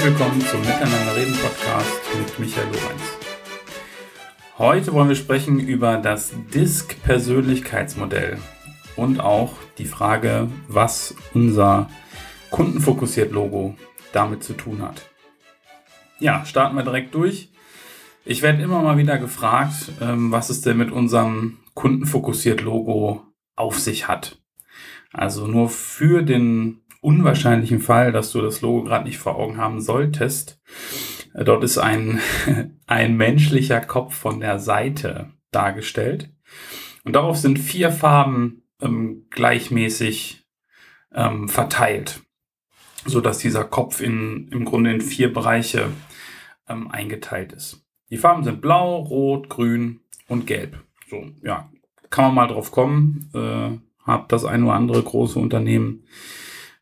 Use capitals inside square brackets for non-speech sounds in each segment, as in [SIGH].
Herzlich willkommen zum Miteinander reden Podcast mit Michael Lorenz. Heute wollen wir sprechen über das DISC Persönlichkeitsmodell und auch die Frage, was unser kundenfokussiert Logo damit zu tun hat. Ja, starten wir direkt durch. Ich werde immer mal wieder gefragt, ähm, was es denn mit unserem kundenfokussiert Logo auf sich hat. Also nur für den unwahrscheinlichen Fall, dass du das Logo gerade nicht vor Augen haben solltest. Dort ist ein, [LAUGHS] ein menschlicher Kopf von der Seite dargestellt. Und darauf sind vier Farben ähm, gleichmäßig ähm, verteilt, so dass dieser Kopf in, im Grunde in vier Bereiche ähm, eingeteilt ist. Die Farben sind blau, rot, grün und gelb. So, ja, kann man mal drauf kommen. Äh, hab das ein oder andere große Unternehmen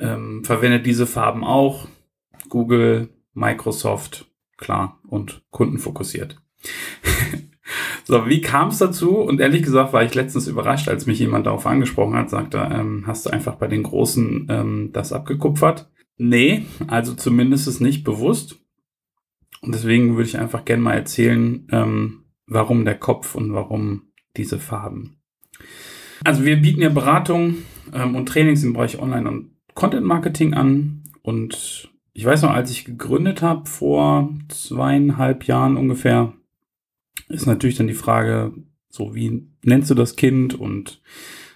ähm, verwendet diese Farben auch. Google, Microsoft, klar, und kundenfokussiert. [LAUGHS] so, wie kam es dazu? Und ehrlich gesagt war ich letztens überrascht, als mich jemand darauf angesprochen hat, sagte, ähm, hast du einfach bei den Großen ähm, das abgekupfert? Nee, also zumindest ist nicht bewusst. Und deswegen würde ich einfach gerne mal erzählen, ähm, warum der Kopf und warum diese Farben. Also wir bieten ja Beratung ähm, und Trainings im Bereich Online- und Content Marketing an und ich weiß noch, als ich gegründet habe, vor zweieinhalb Jahren ungefähr, ist natürlich dann die Frage, so wie nennst du das Kind und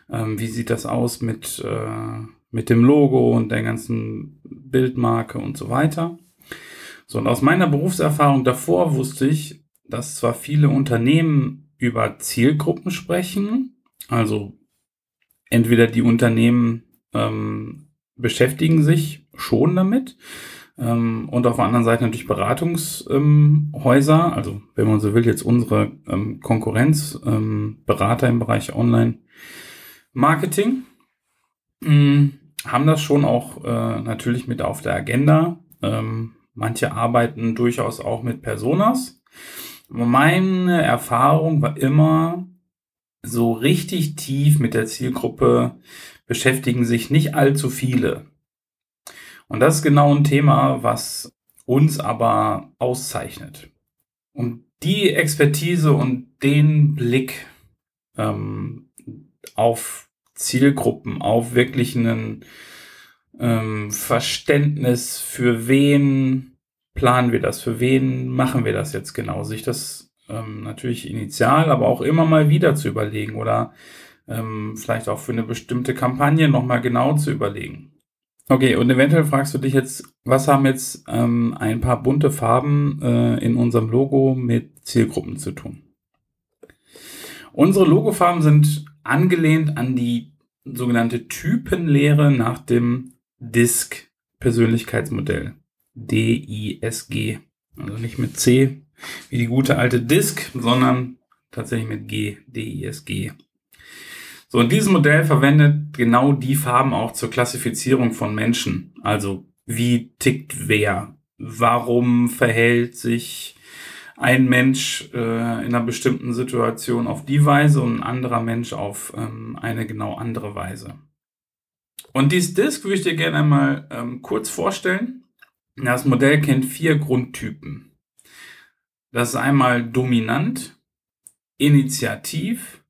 ähm, wie sieht das aus mit, äh, mit dem Logo und der ganzen Bildmarke und so weiter. So, und aus meiner Berufserfahrung davor wusste ich, dass zwar viele Unternehmen über Zielgruppen sprechen, also entweder die Unternehmen ähm, beschäftigen sich schon damit. Ähm, und auf der anderen Seite natürlich Beratungshäuser, ähm, also wenn man so will, jetzt unsere ähm, Konkurrenz, ähm, Berater im Bereich Online-Marketing, mm, haben das schon auch äh, natürlich mit auf der Agenda. Ähm, manche arbeiten durchaus auch mit Personas. Meine Erfahrung war immer, so richtig tief mit der Zielgruppe beschäftigen sich nicht allzu viele. Und das ist genau ein Thema, was uns aber auszeichnet. Und die Expertise und den Blick ähm, auf Zielgruppen, auf wirklich ein ähm, Verständnis, für wen planen wir das, für wen machen wir das jetzt genau, sich das ähm, natürlich initial, aber auch immer mal wieder zu überlegen oder ähm, vielleicht auch für eine bestimmte Kampagne nochmal genau zu überlegen. Okay, und eventuell fragst du dich jetzt, was haben jetzt ähm, ein paar bunte Farben äh, in unserem Logo mit Zielgruppen zu tun? Unsere Logofarben sind angelehnt an die sogenannte Typenlehre nach dem DISC Persönlichkeitsmodell. D-I-S-G. Also nicht mit C wie die gute alte DISC, sondern tatsächlich mit G, D-I-S-G. So, und dieses Modell verwendet genau die Farben auch zur Klassifizierung von Menschen. Also, wie tickt wer? Warum verhält sich ein Mensch äh, in einer bestimmten Situation auf die Weise und ein anderer Mensch auf ähm, eine genau andere Weise? Und dieses Disk würde ich dir gerne einmal ähm, kurz vorstellen. Das Modell kennt vier Grundtypen. Das ist einmal dominant, initiativ,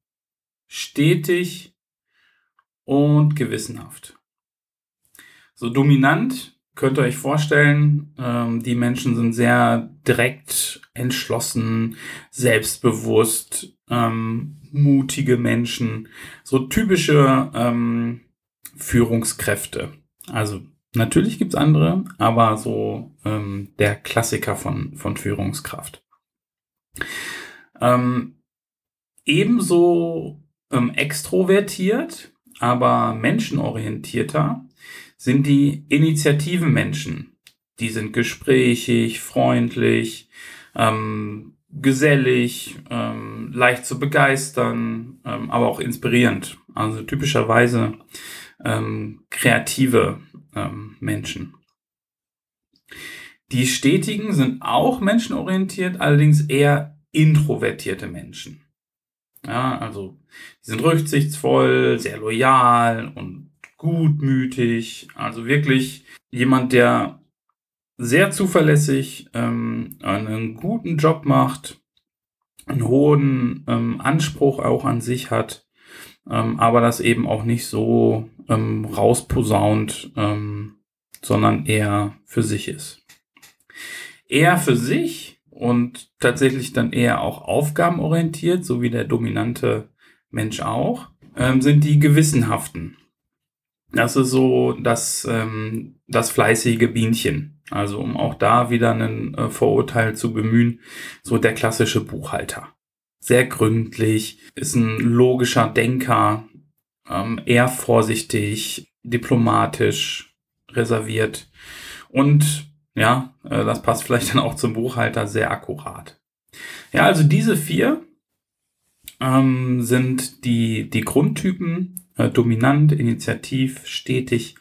stetig und gewissenhaft. So dominant könnt ihr euch vorstellen, ähm, die Menschen sind sehr direkt, entschlossen, selbstbewusst, ähm, mutige Menschen, so typische ähm, Führungskräfte. Also natürlich gibt's andere, aber so ähm, der Klassiker von, von Führungskraft. Ähm, ebenso ähm, extrovertiert, aber menschenorientierter sind die Initiativenmenschen. Die sind gesprächig, freundlich, ähm, gesellig, ähm, leicht zu begeistern, ähm, aber auch inspirierend. Also typischerweise ähm, kreative ähm, Menschen. Die Stetigen sind auch menschenorientiert, allerdings eher introvertierte Menschen. Ja, also die sind rücksichtsvoll, sehr loyal und gutmütig. Also wirklich jemand, der sehr zuverlässig, ähm, einen guten Job macht, einen hohen ähm, Anspruch auch an sich hat, ähm, aber das eben auch nicht so ähm, rausposaunt, ähm, sondern eher für sich ist. Eher für sich und tatsächlich dann eher auch aufgabenorientiert, so wie der dominante Mensch auch, ähm, sind die gewissenhaften. Das ist so das, ähm, das fleißige Bienchen. Also um auch da wieder ein äh, Vorurteil zu bemühen, so der klassische Buchhalter. Sehr gründlich, ist ein logischer Denker, ähm, eher vorsichtig, diplomatisch, reserviert und ja, äh, das passt vielleicht dann auch zum Buchhalter sehr akkurat. Ja, also diese vier ähm, sind die, die Grundtypen äh, dominant, initiativ, stetig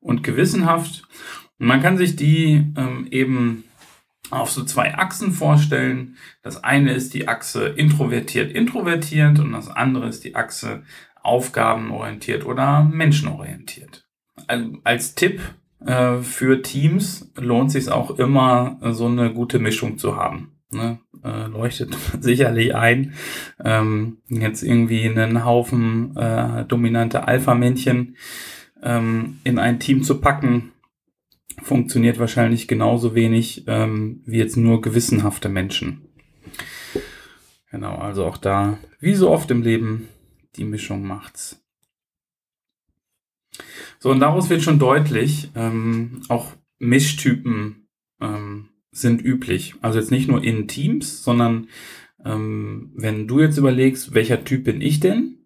und gewissenhaft. Und man kann sich die ähm, eben auf so zwei Achsen vorstellen. Das eine ist die Achse introvertiert, introvertiert und das andere ist die Achse aufgabenorientiert oder menschenorientiert. Also als Tipp äh, für Teams lohnt sich auch immer, so eine gute Mischung zu haben. Ne? Äh, leuchtet [LAUGHS] sicherlich ein. Ähm, jetzt irgendwie einen Haufen äh, dominante Alpha-Männchen ähm, in ein Team zu packen, funktioniert wahrscheinlich genauso wenig ähm, wie jetzt nur gewissenhafte Menschen. Genau, also auch da, wie so oft im Leben, die Mischung macht's. So, und daraus wird schon deutlich, ähm, auch Mischtypen ähm, sind üblich. Also jetzt nicht nur in Teams, sondern ähm, wenn du jetzt überlegst, welcher Typ bin ich denn,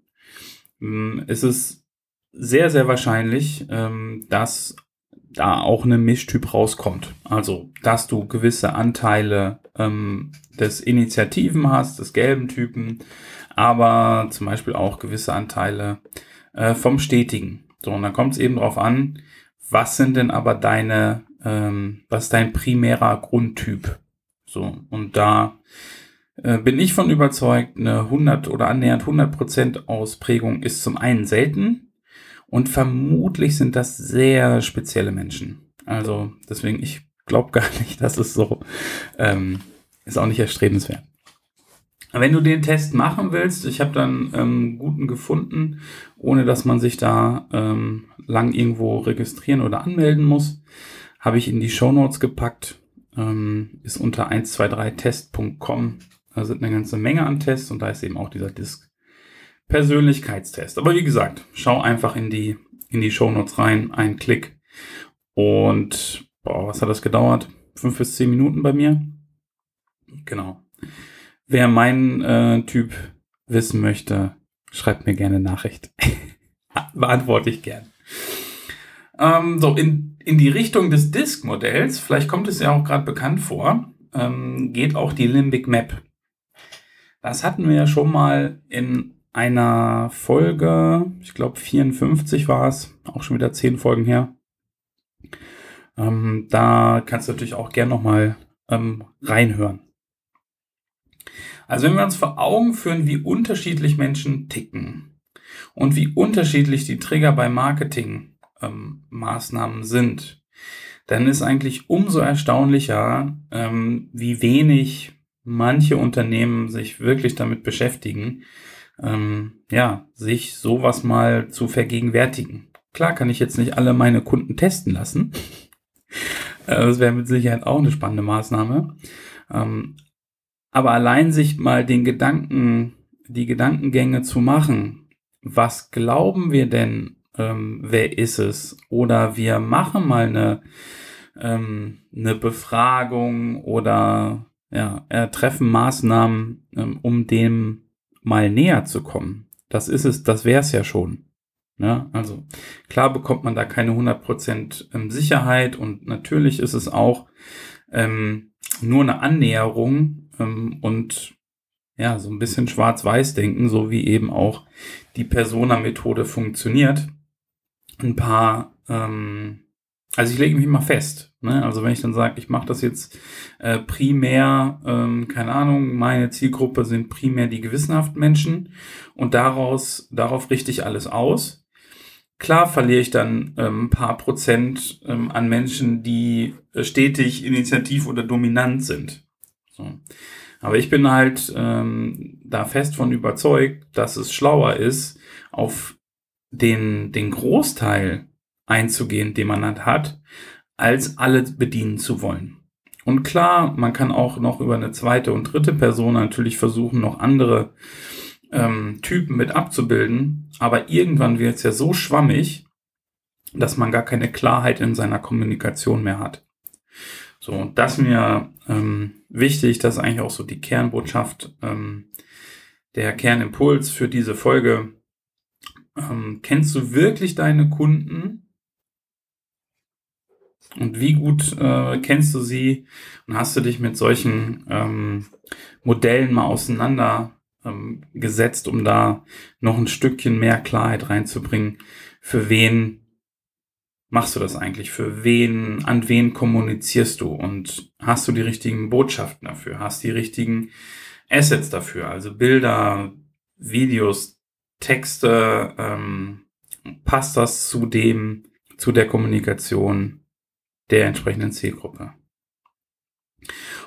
ähm, ist es sehr, sehr wahrscheinlich, ähm, dass da auch eine Mischtyp rauskommt. Also, dass du gewisse Anteile ähm, des Initiativen hast, des gelben Typen, aber zum Beispiel auch gewisse Anteile äh, vom Stetigen. So, und dann kommt es eben darauf an, was sind denn aber deine ähm, was ist dein primärer Grundtyp? So, und da äh, bin ich von überzeugt, eine 100 oder annähernd 100% Ausprägung ist zum einen selten und vermutlich sind das sehr spezielle Menschen. Also deswegen, ich glaube gar [LAUGHS] nicht, dass es so ähm, ist auch nicht erstrebenswert. Wenn du den Test machen willst, ich habe dann ähm, guten gefunden, ohne dass man sich da ähm, lang irgendwo registrieren oder anmelden muss habe ich in die Show Notes gepackt. Ähm, ist unter 123test.com. Da sind eine ganze Menge an Tests und da ist eben auch dieser Disk Persönlichkeitstest. Aber wie gesagt, schau einfach in die, in die Show Notes rein, ein Klick. Und boah, was hat das gedauert? Fünf bis zehn Minuten bei mir. Genau. Wer meinen äh, Typ wissen möchte, schreibt mir gerne Nachricht. [LAUGHS] Beantworte ich gern. Ähm, so, in, in die Richtung des Disk-Modells, vielleicht kommt es ja auch gerade bekannt vor, ähm, geht auch die Limbic Map. Das hatten wir ja schon mal in einer Folge, ich glaube 54 war es, auch schon wieder zehn Folgen her. Ähm, da kannst du natürlich auch gern nochmal ähm, reinhören. Also wenn wir uns vor Augen führen, wie unterschiedlich Menschen ticken und wie unterschiedlich die Trigger bei Marketing ähm, sind, dann ist eigentlich umso erstaunlicher, ähm, wie wenig manche Unternehmen sich wirklich damit beschäftigen, ähm, ja, sich sowas mal zu vergegenwärtigen. Klar kann ich jetzt nicht alle meine Kunden testen lassen. [LAUGHS] Äh, das wäre mit Sicherheit auch eine spannende Maßnahme. Aber allein sich mal den Gedanken, die Gedankengänge zu machen, was glauben wir denn ähm, wer ist es? Oder wir machen mal eine, ähm, eine Befragung oder ja, treffen Maßnahmen, ähm, um dem mal näher zu kommen. Das ist es, das wäre es ja schon. Ja, also klar bekommt man da keine 100% ähm, Sicherheit und natürlich ist es auch ähm, nur eine Annäherung ähm, und ja, so ein bisschen schwarz-weiß denken, so wie eben auch die Persona-Methode funktioniert ein paar, ähm, also ich lege mich mal fest. Ne? Also wenn ich dann sage, ich mache das jetzt äh, primär, ähm, keine Ahnung, meine Zielgruppe sind primär die gewissenhaften Menschen und daraus, darauf richte ich alles aus, Klar verliere ich dann ähm, ein paar Prozent ähm, an Menschen, die äh, stetig initiativ oder dominant sind. So. Aber ich bin halt ähm, da fest von überzeugt, dass es schlauer ist, auf den, den Großteil einzugehen, den man halt hat, als alle bedienen zu wollen. Und klar, man kann auch noch über eine zweite und dritte Person natürlich versuchen, noch andere ähm, Typen mit abzubilden. Aber irgendwann wird es ja so schwammig, dass man gar keine Klarheit in seiner Kommunikation mehr hat. So, und das mir ähm, wichtig, das ist eigentlich auch so die Kernbotschaft, ähm, der Kernimpuls für diese Folge. Ähm, kennst du wirklich deine Kunden? Und wie gut äh, kennst du sie? Und hast du dich mit solchen ähm, Modellen mal auseinander ähm, gesetzt, um da noch ein Stückchen mehr Klarheit reinzubringen, für wen machst du das eigentlich? Für wen, an wen kommunizierst du? Und hast du die richtigen Botschaften dafür? Hast die richtigen Assets dafür? Also Bilder, Videos, Texte, ähm, passt das zu dem, zu der Kommunikation der entsprechenden Zielgruppe?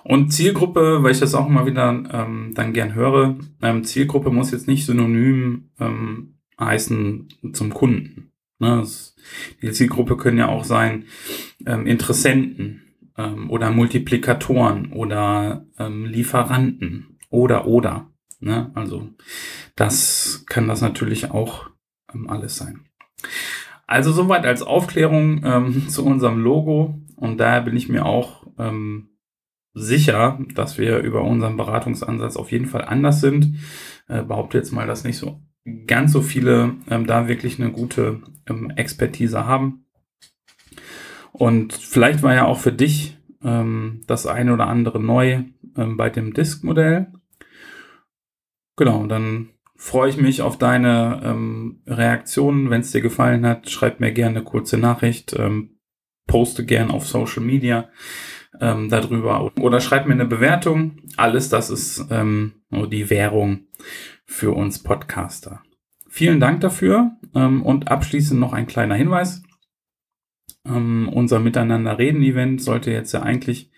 Und Zielgruppe, weil ich das auch immer wieder ähm, dann gern höre, ähm, Zielgruppe muss jetzt nicht synonym ähm, heißen zum Kunden. Ne? Das, die Zielgruppe können ja auch sein ähm, Interessenten ähm, oder Multiplikatoren oder ähm, Lieferanten oder oder. Ne? Also das kann das natürlich auch ähm, alles sein. Also soweit als Aufklärung ähm, [LAUGHS] zu unserem Logo und daher bin ich mir auch ähm, sicher, dass wir über unseren Beratungsansatz auf jeden Fall anders sind. Äh, behaupte jetzt mal, dass nicht so ganz so viele ähm, da wirklich eine gute ähm, Expertise haben. Und vielleicht war ja auch für dich ähm, das eine oder andere neu ähm, bei dem Disk-Modell. Genau, dann freue ich mich auf deine ähm, Reaktionen. Wenn es dir gefallen hat, schreib mir gerne eine kurze Nachricht, ähm, poste gerne auf Social Media ähm, darüber oder schreib mir eine Bewertung. Alles das ist ähm, die Währung für uns Podcaster. Vielen Dank dafür ähm, und abschließend noch ein kleiner Hinweis. Ähm, unser Miteinander reden Event sollte jetzt ja eigentlich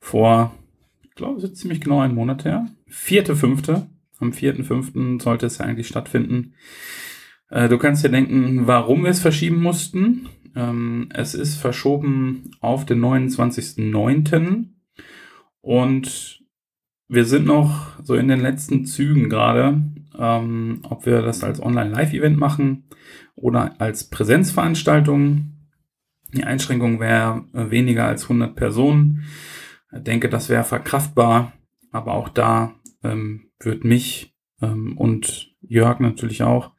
vor, ich glaube, es ist ziemlich genau ein Monat her, vierte, fünfte, am vierten, fünften sollte es ja eigentlich stattfinden. Äh, du kannst dir denken, warum wir es verschieben mussten. Ähm, es ist verschoben auf den 29.09. Und wir sind noch so in den letzten Zügen gerade, ähm, ob wir das als Online-Live-Event machen oder als Präsenzveranstaltung. Die Einschränkung wäre äh, weniger als 100 Personen. Ich denke, das wäre verkraftbar, aber auch da ähm, wird mich ähm, und Jörg natürlich auch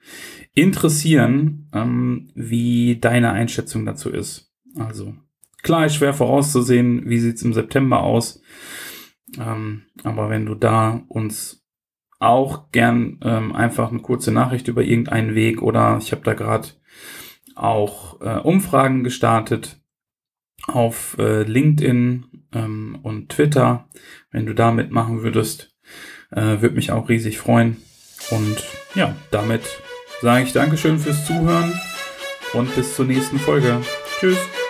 interessieren, ähm, wie deine Einschätzung dazu ist. Also klar, ist schwer vorauszusehen, wie sieht's im September aus. Ähm, aber wenn du da uns auch gern ähm, einfach eine kurze Nachricht über irgendeinen Weg oder ich habe da gerade auch äh, Umfragen gestartet auf äh, LinkedIn ähm, und Twitter. Wenn du da mitmachen würdest, äh, würde mich auch riesig freuen. Und ja, damit sage ich Dankeschön fürs Zuhören und bis zur nächsten Folge. Tschüss.